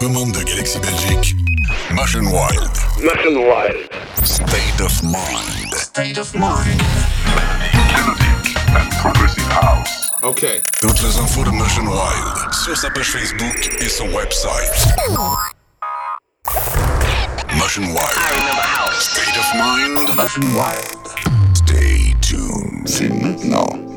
Commande de Galaxy Belgique. Machine Wild. Machine Wild. State of Mind. State of Mind. Melodic and Progressive House. OK. Toutes les infos de Machine Wild sur sa page Facebook et son website. Machine Wild. I remember house. State of Mind. Machine Wild. Stay tuned. C'est maintenant.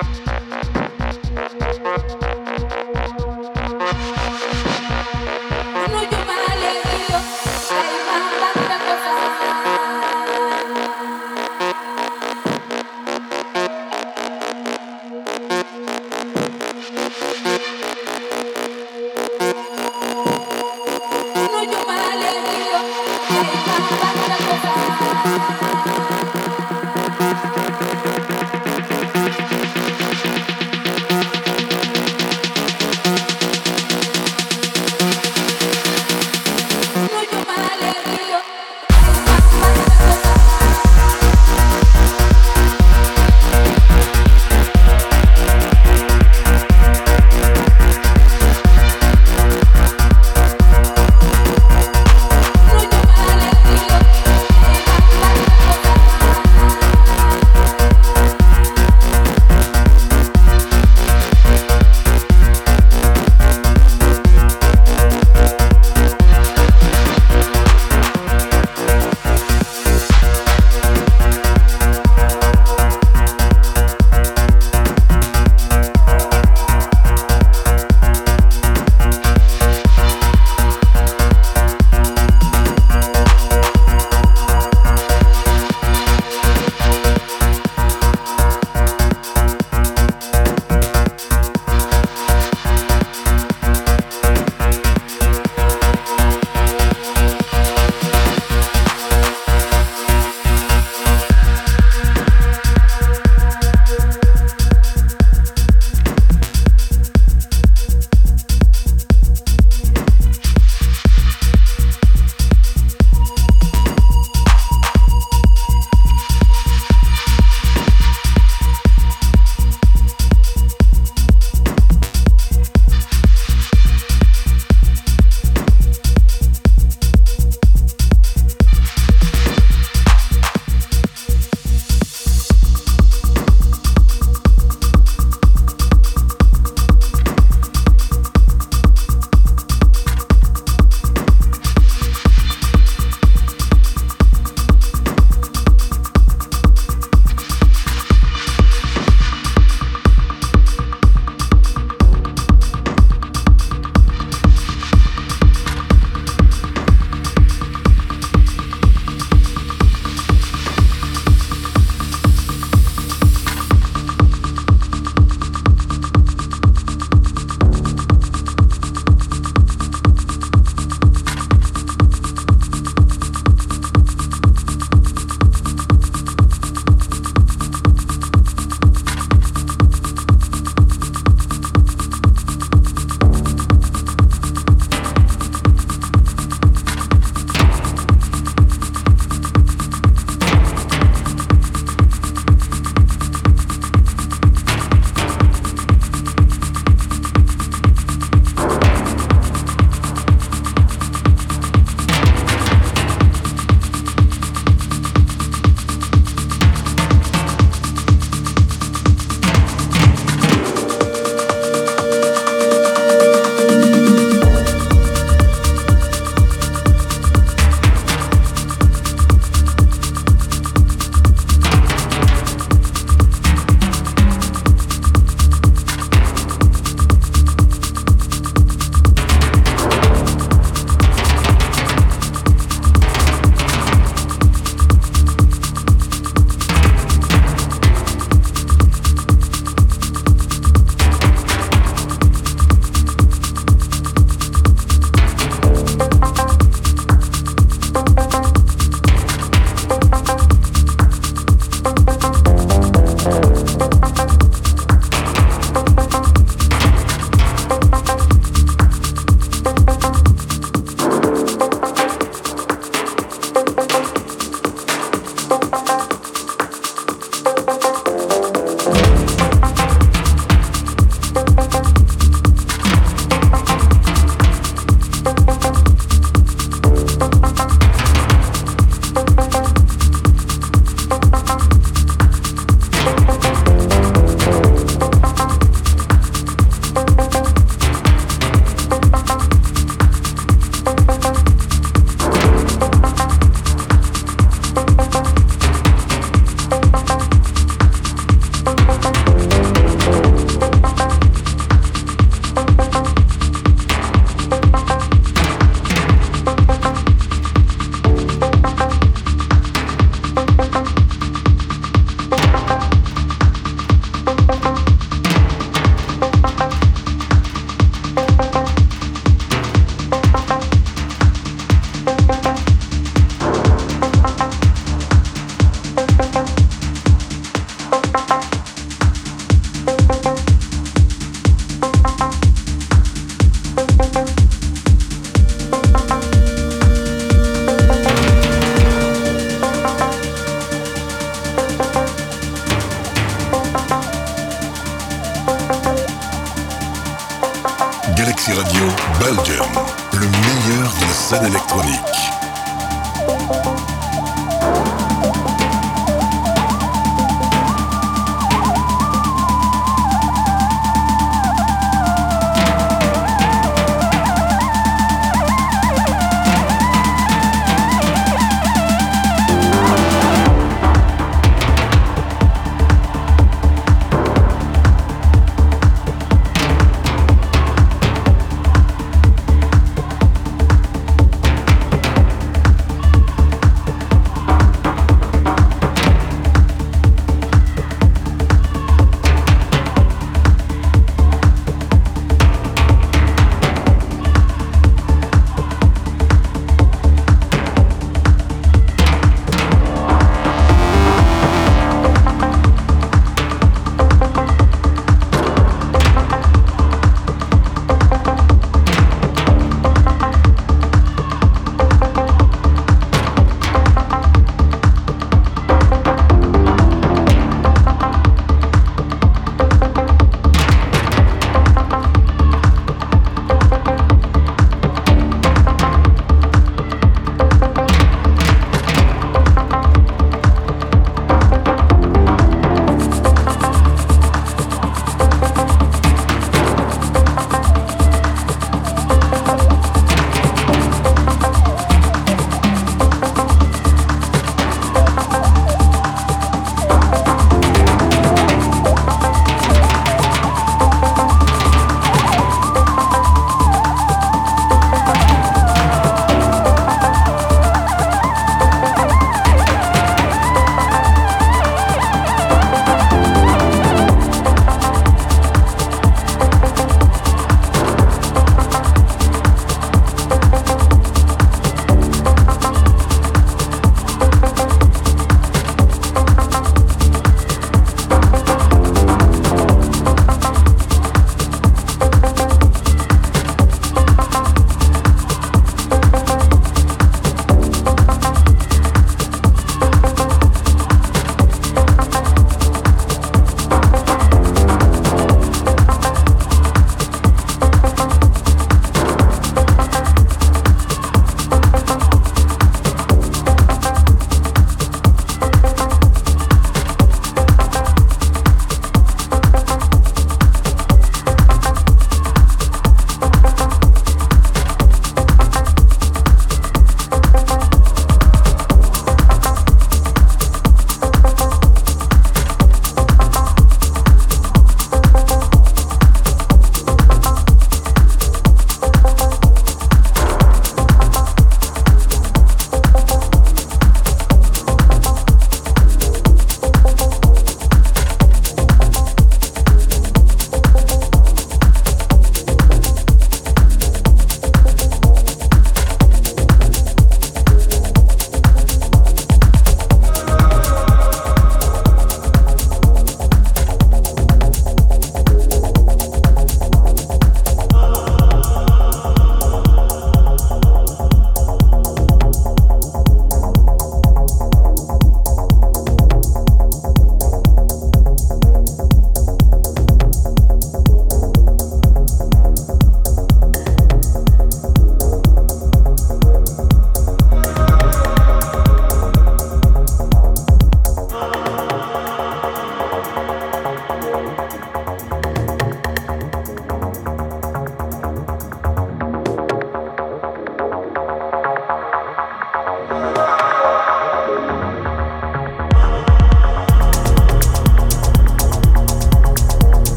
Bye.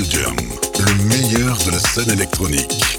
Le meilleur de la scène électronique.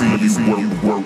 see you when you work.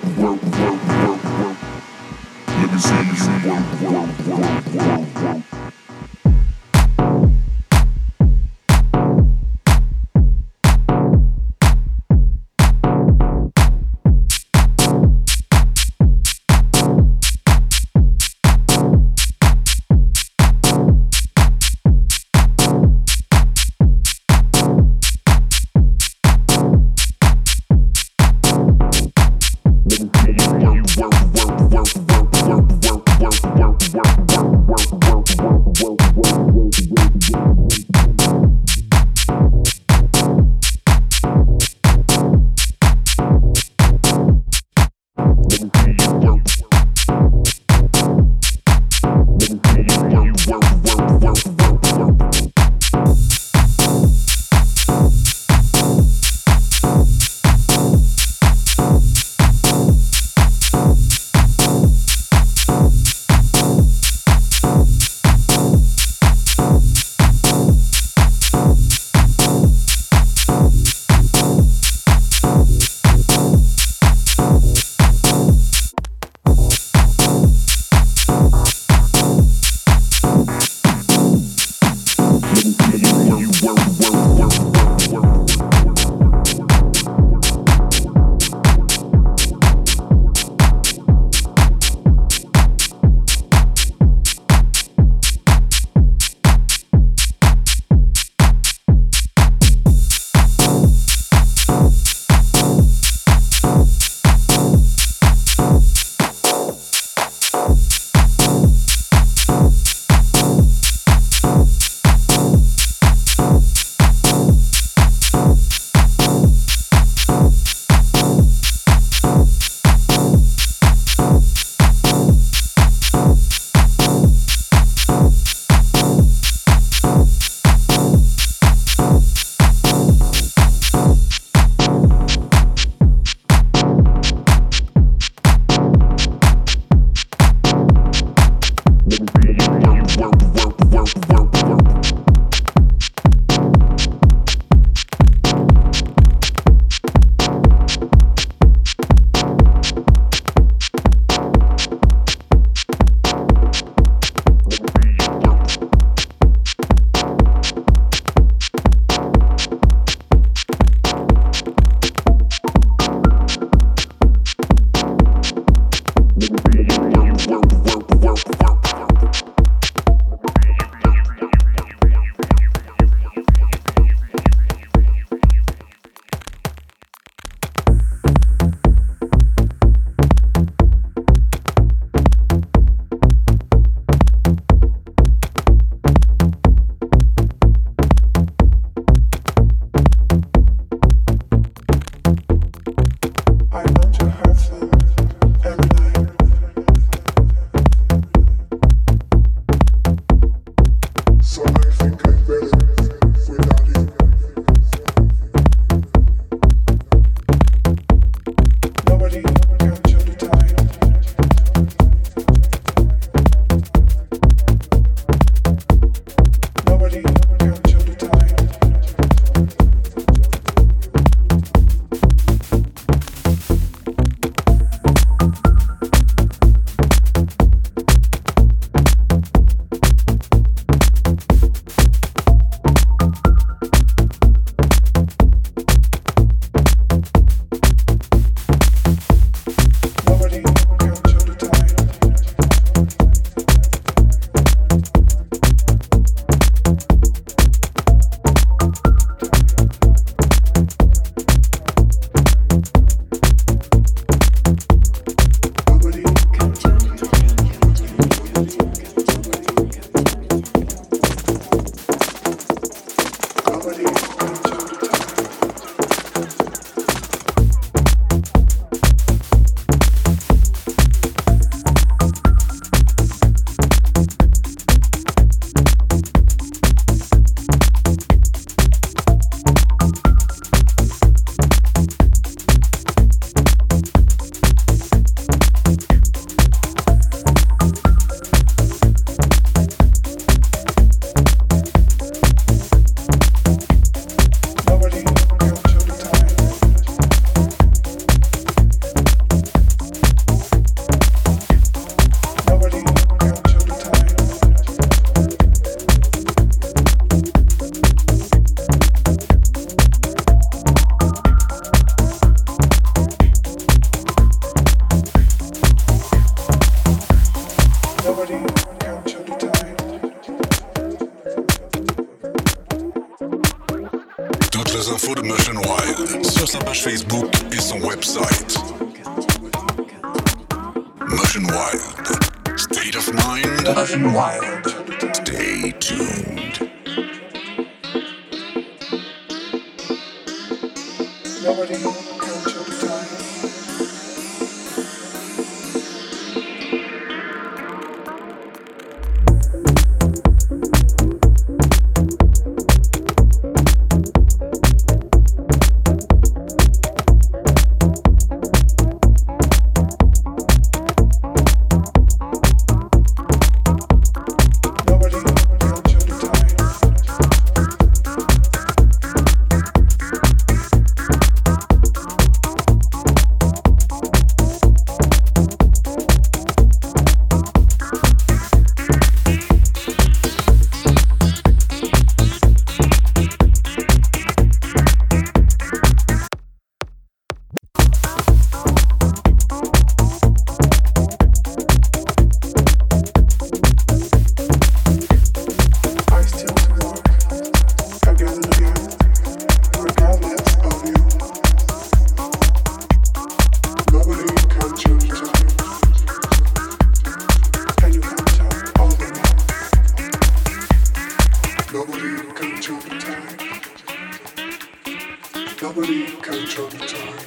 Nobody can tell the time.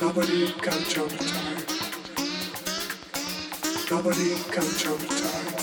Nobody can tell the time. Nobody time.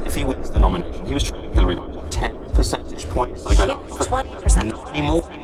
because if he wins the nomination, he was trailing Hillary by 10 percentage points. Like, 20 percent, points. Not anymore.